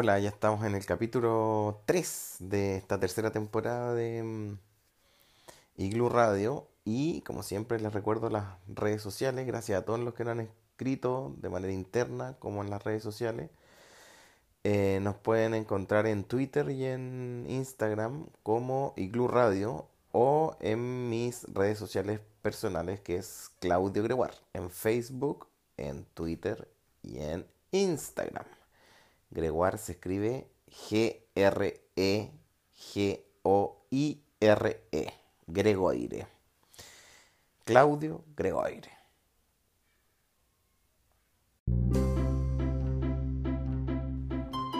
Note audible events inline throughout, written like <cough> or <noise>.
Hola, ya estamos en el capítulo 3 de esta tercera temporada de mm, Igloo Radio y como siempre les recuerdo las redes sociales, gracias a todos los que nos han escrito de manera interna como en las redes sociales. Eh, nos pueden encontrar en Twitter y en Instagram como Igloo Radio o en mis redes sociales personales que es Claudio Greguar, en Facebook, en Twitter y en Instagram. Gregoire se escribe G-R-E-G-O-I-R-E. Gregoire. Claudio Gregoire.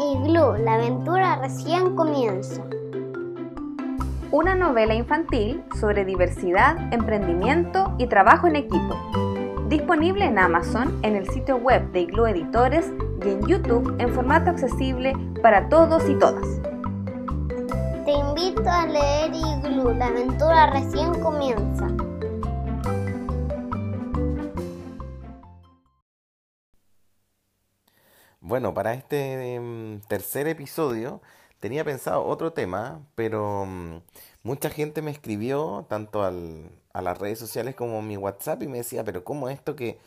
Igloo, la aventura recién comienza. Una novela infantil sobre diversidad, emprendimiento y trabajo en equipo. Disponible en Amazon, en el sitio web de Igloo Editores y en YouTube en formato accesible para todos y todas. Te invito a leer Igloo, la aventura recién comienza. Bueno, para este em, tercer episodio tenía pensado otro tema, pero mm, mucha gente me escribió tanto al, a las redes sociales como a mi WhatsApp y me decía, pero ¿cómo esto que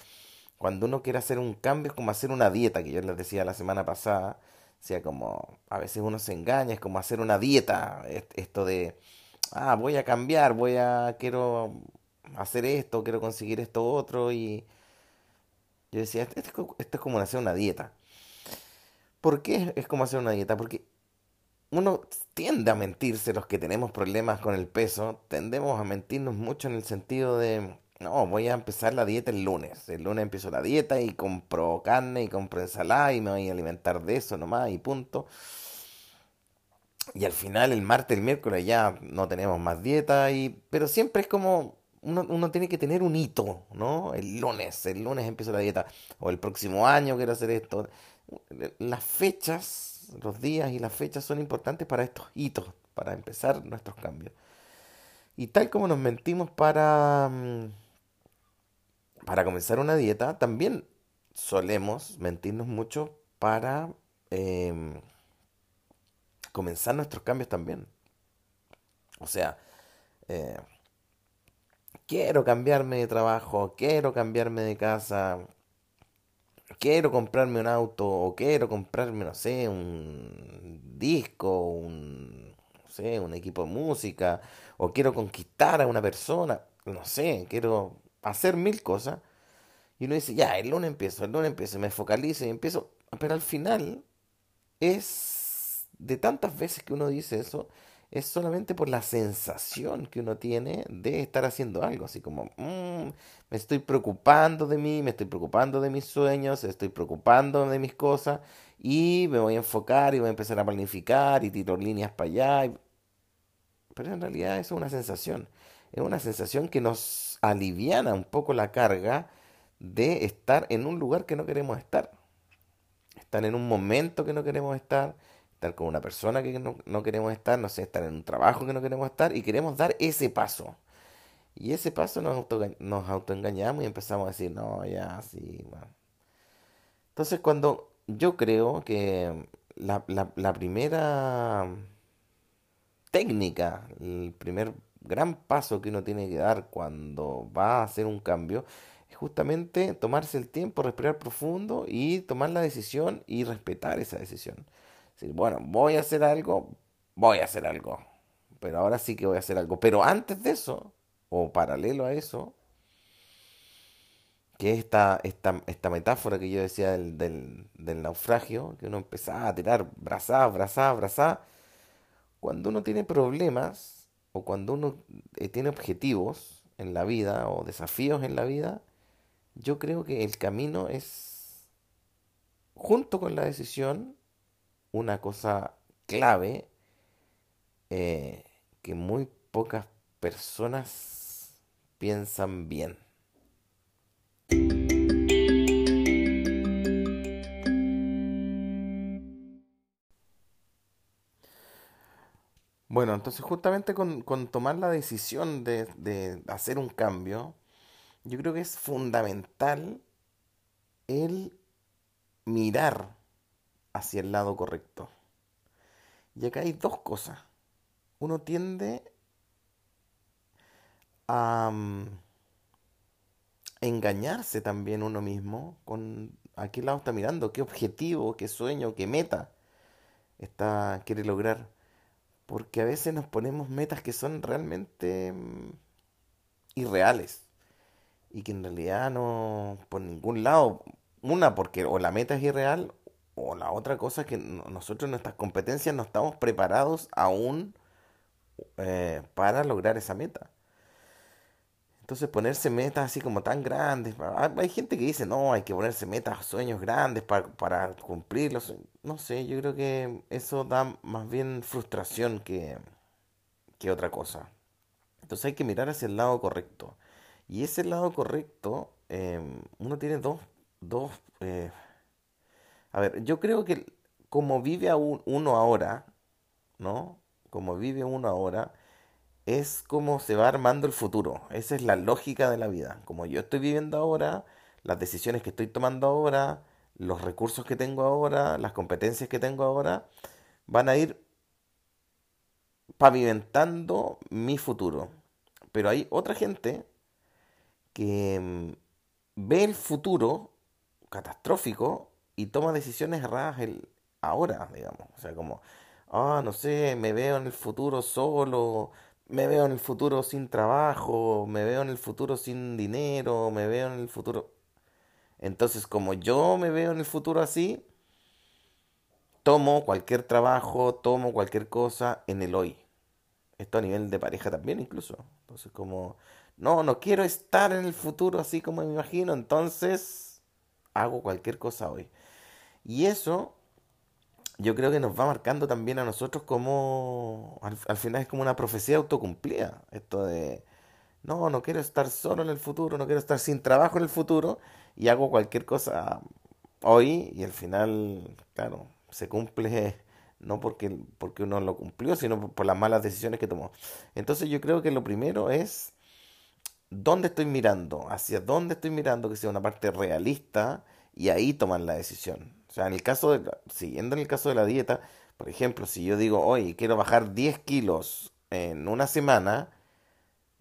cuando uno quiere hacer un cambio es como hacer una dieta, que yo les decía la semana pasada, o sea, como a veces uno se engaña, es como hacer una dieta, esto de, ah, voy a cambiar, voy a, quiero hacer esto, quiero conseguir esto otro, y yo decía, esto, es como hacer una dieta. ¿Por qué es como hacer una dieta? Porque uno tiende a mentirse los que tenemos problemas con el peso, tendemos a mentirnos mucho en el sentido de, no, voy a empezar la dieta el lunes. El lunes empiezo la dieta y compro carne y compro ensalada y me voy a alimentar de eso nomás y punto. Y al final, el martes, el miércoles ya no tenemos más dieta, y... pero siempre es como uno, uno tiene que tener un hito, ¿no? El lunes, el lunes empiezo la dieta, o el próximo año quiero hacer esto. Las fechas, los días y las fechas son importantes para estos hitos, para empezar nuestros cambios. Y tal como nos mentimos para mm, para comenzar una dieta, también solemos mentirnos mucho para em, comenzar nuestros cambios también. O sea, eh, quiero cambiarme de trabajo, quiero cambiarme de casa, quiero comprarme un auto o quiero comprarme, no sé, un disco, un, no sé, un equipo de música, o quiero conquistar a una persona, no sé, quiero hacer mil cosas. Y uno dice, ya, el lunes empiezo, el lunes empiezo, me focalizo y empiezo. Pero al final es de tantas veces que uno dice eso, es solamente por la sensación que uno tiene de estar haciendo algo. Así como, mm, me estoy preocupando de mí, me estoy preocupando de mis sueños, estoy preocupando de mis cosas y me voy a enfocar y voy a empezar a planificar y tiro líneas para allá. Pero en realidad es una sensación. Es una sensación que nos aliviana un poco la carga de estar en un lugar que no queremos estar. Estar en un momento que no queremos estar, estar con una persona que no, queremos estar, no sé, estar en un trabajo que no queremos estar y queremos dar ese paso. Y ese paso nos, auto, nos autoengañamos y empezamos a decir, no, ya, sí, bueno. Entonces cuando yo creo que la, la primera técnica, el primer gran paso que uno tiene que dar cuando va a hacer un cambio es justamente tomarse el tiempo, respirar profundo y tomar la decisión y respetar esa decisión. Decir, bueno, voy a hacer algo, voy a hacer algo. Pero ahora sí que voy a hacer algo. Pero antes de eso, o paralelo a eso, que es esta, esta, esta metáfora que yo decía del, del, naufragio, que uno empezaba a tirar brazadas, brazadas, brazadas. Cuando uno tiene problemas, o cuando uno eh, tiene objetivos en la vida o desafíos en la vida, yo creo que el camino es, junto con la decisión, una cosa clave eh, que muy pocas personas piensan bien. Bueno, entonces justamente con, tomar la decisión de, de, hacer un cambio, yo creo que es fundamental el mirar hacia el lado correcto. Y acá hay dos cosas. Uno tiende a mm, engañarse también uno mismo con a qué lado está mirando, qué objetivo, qué sueño, qué meta está, quiere lograr. Porque a veces nos ponemos metas que son realmente mm, irreales y que en realidad no, por ningún lado, una porque o la meta es irreal o la otra cosa es que nosotros nuestras competencias no estamos preparados aún eh, para lograr esa meta. Entonces ponerse metas así como tan grandes, hay gente que dice, no, hay que ponerse metas, sueños grandes para, para cumplirlos. No sé, yo creo que eso da más bien frustración que, que otra cosa. Entonces hay que mirar hacia el lado correcto. Y ese lado correcto, em, uno tiene dos, dos eh, a ver, yo creo que como vive uno ahora, ¿no? Como vive uno ahora, es como se va armando el futuro. Esa es la lógica de la vida. Como yo estoy viviendo ahora, las decisiones que estoy tomando ahora, los recursos que tengo ahora, las competencias que tengo ahora, van a ir pavimentando mi futuro. Pero hay otra gente que mm, ve el futuro catastrófico y toma decisiones erradas el, ahora, digamos. O sea, como, ah, no sé, me veo en el futuro solo, me veo en el futuro sin trabajo, me veo en el futuro sin dinero, me veo en el futuro... Entonces, como yo me veo en el futuro así, tomo cualquier trabajo, tomo cualquier cosa en el hoy. Esto a nivel de pareja también incluso. Entonces, como, no, no quiero estar en el futuro así como me imagino, entonces hago cualquier cosa hoy. Y eso yo creo que nos va marcando también a nosotros como, al, final es como una profecía autocumplida, esto de, no, no quiero estar solo en el futuro, no quiero estar sin trabajo en el futuro y hago cualquier cosa hoy y al final, claro, se cumple <laughs> no porque, porque uno lo cumplió, sino por, por las malas decisiones que tomó. Entonces yo creo que lo primero es dónde estoy mirando, hacia dónde estoy mirando, que sea una parte realista y ahí toman la decisión. O sea, en el caso de, siguiendo en el caso de la dieta, por ejemplo, si yo digo, oye, quiero bajar 10 kilos en una semana,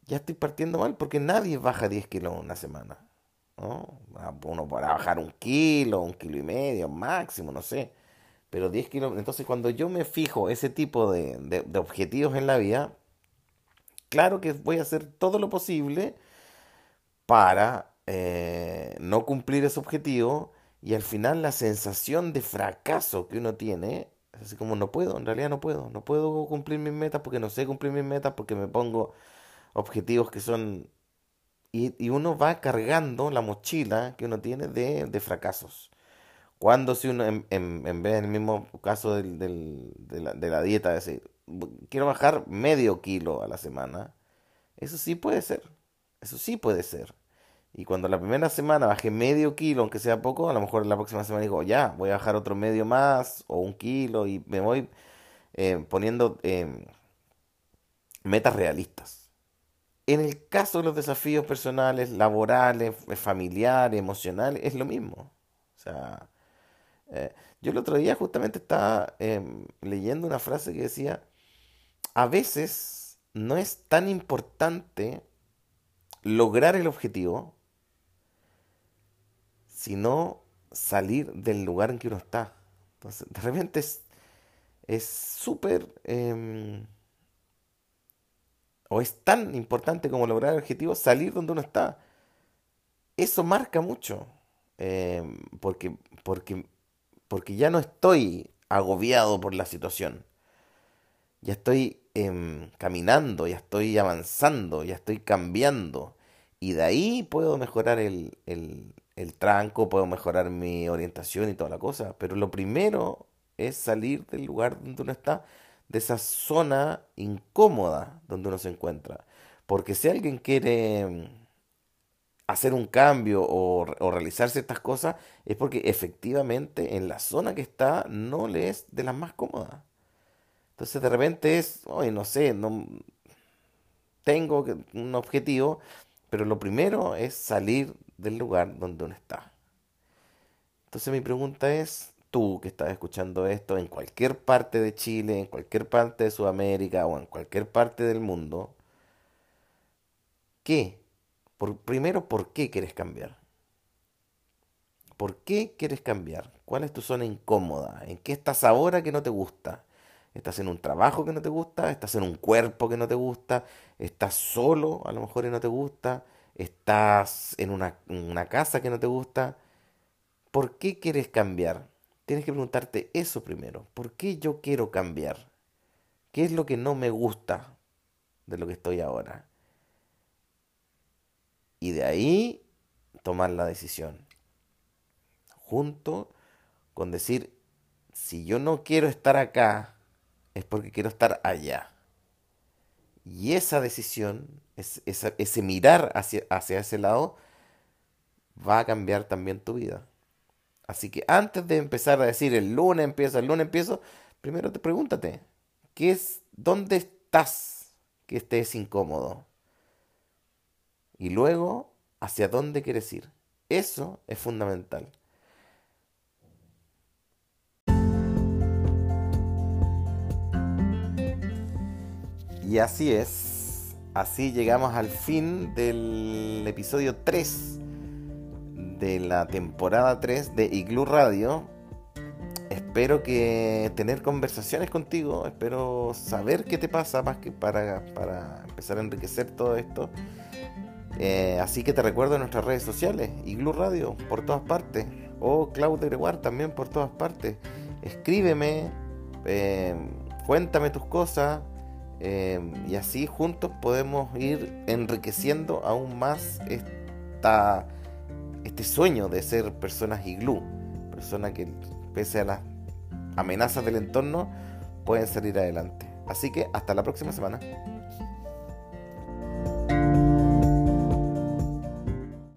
ya estoy partiendo mal porque nadie baja 10 kilos en una semana. ¿no? Ah, uno podrá bajar un kilo, un kilo y medio, máximo, no sé. Pero 10 kilos, entonces cuando yo me fijo ese tipo de, de objetivos en la vida, claro que voy a hacer todo lo posible para eh, no cumplir ese objetivo y al final la sensación de fracaso que uno tiene, es así como no puedo, en realidad no puedo, no puedo cumplir mis metas porque no sé cumplir mis metas porque me pongo objetivos que son... Y, uno va cargando la mochila que uno tiene de, de fracasos. Cuando si uno, en, en, vez del mismo caso del, del, de, la, de la dieta, decir, quiero bajar medio kilo a la semana, eso sí puede ser, eso sí puede ser. Y cuando la primera semana bajé medio kilo, aunque sea poco, a lo mejor la próxima semana digo, ya, voy a bajar otro medio más o un kilo y me voy eh, poniendo em, metas realistas. En el caso de los desafíos personales, laborales, eh, familiares, emocionales, es lo mismo. O sea, eh, yo el otro día justamente estaba em, leyendo una frase que decía, a veces no es tan importante lograr el objetivo, sino salir del lugar en que uno está. Entonces, de repente es súper... Em, o es tan importante como lograr el objetivo, salir donde uno está. Eso marca mucho. Em, porque, porque, porque ya no estoy agobiado por la situación. Ya estoy em, caminando, ya estoy avanzando, ya estoy cambiando. Y de ahí puedo mejorar el, el tranco, puedo mejorar mi orientación y toda la cosa, pero lo primero es salir del lugar donde uno está, de esa zona incómoda donde uno se encuentra. Porque si alguien quiere mm, hacer un cambio o, o, realizar ciertas cosas, es porque efectivamente en la zona que está no le es de las más cómodas. Entonces de repente es, oye, no sé, no tengo un objetivo, pero lo primero es salir del lugar donde uno está. Entonces mi pregunta es, tú que estás escuchando esto en cualquier parte de Chile, en cualquier parte de Sudamérica o en cualquier parte del mundo, ¿qué? Por, primero, ¿por qué quieres cambiar? ¿Por qué quieres cambiar? ¿Cuál es tu zona incómoda? ¿En qué estás ahora que no te gusta? ¿Estás en un trabajo que no te gusta? ¿Estás en un cuerpo que no te gusta? ¿Estás solo a lo mejor y no te gusta? ¿Estás en una, una casa que no te gusta? ¿Por qué quieres cambiar? Tienes que preguntarte eso primero. ¿Por qué yo quiero cambiar? ¿Qué es lo que no me gusta de lo que estoy ahora? Y de ahí tomar la decisión. Junto con decir, si yo no quiero estar acá, es porque quiero estar allá. Y esa decisión, ese mirar hacia, hacia ese lado, va a cambiar también tu vida. Así que antes de empezar a decir el lunes empiezo, el lunes empiezo, primero te pregúntate, ¿qué es, dónde estás que estés incómodo? Y luego, ¿hacia dónde quieres ir? Eso es fundamental. Y así es, así llegamos al fin del episodio 3 de la temporada 3 de Igloo Radio. Espero que tener conversaciones contigo, espero saber qué te pasa más que para, para empezar a enriquecer todo esto. Eh, así que te recuerdo en nuestras redes sociales, Igloo Radio por todas partes, o Claude Gregoire también por todas partes. Escríbeme, eh, cuéntame tus cosas, Em, y así juntos podemos ir enriqueciendo aún más esta, este sueño de ser personas iglú, personas que pese a las amenazas del entorno pueden salir adelante. Así que hasta la próxima semana.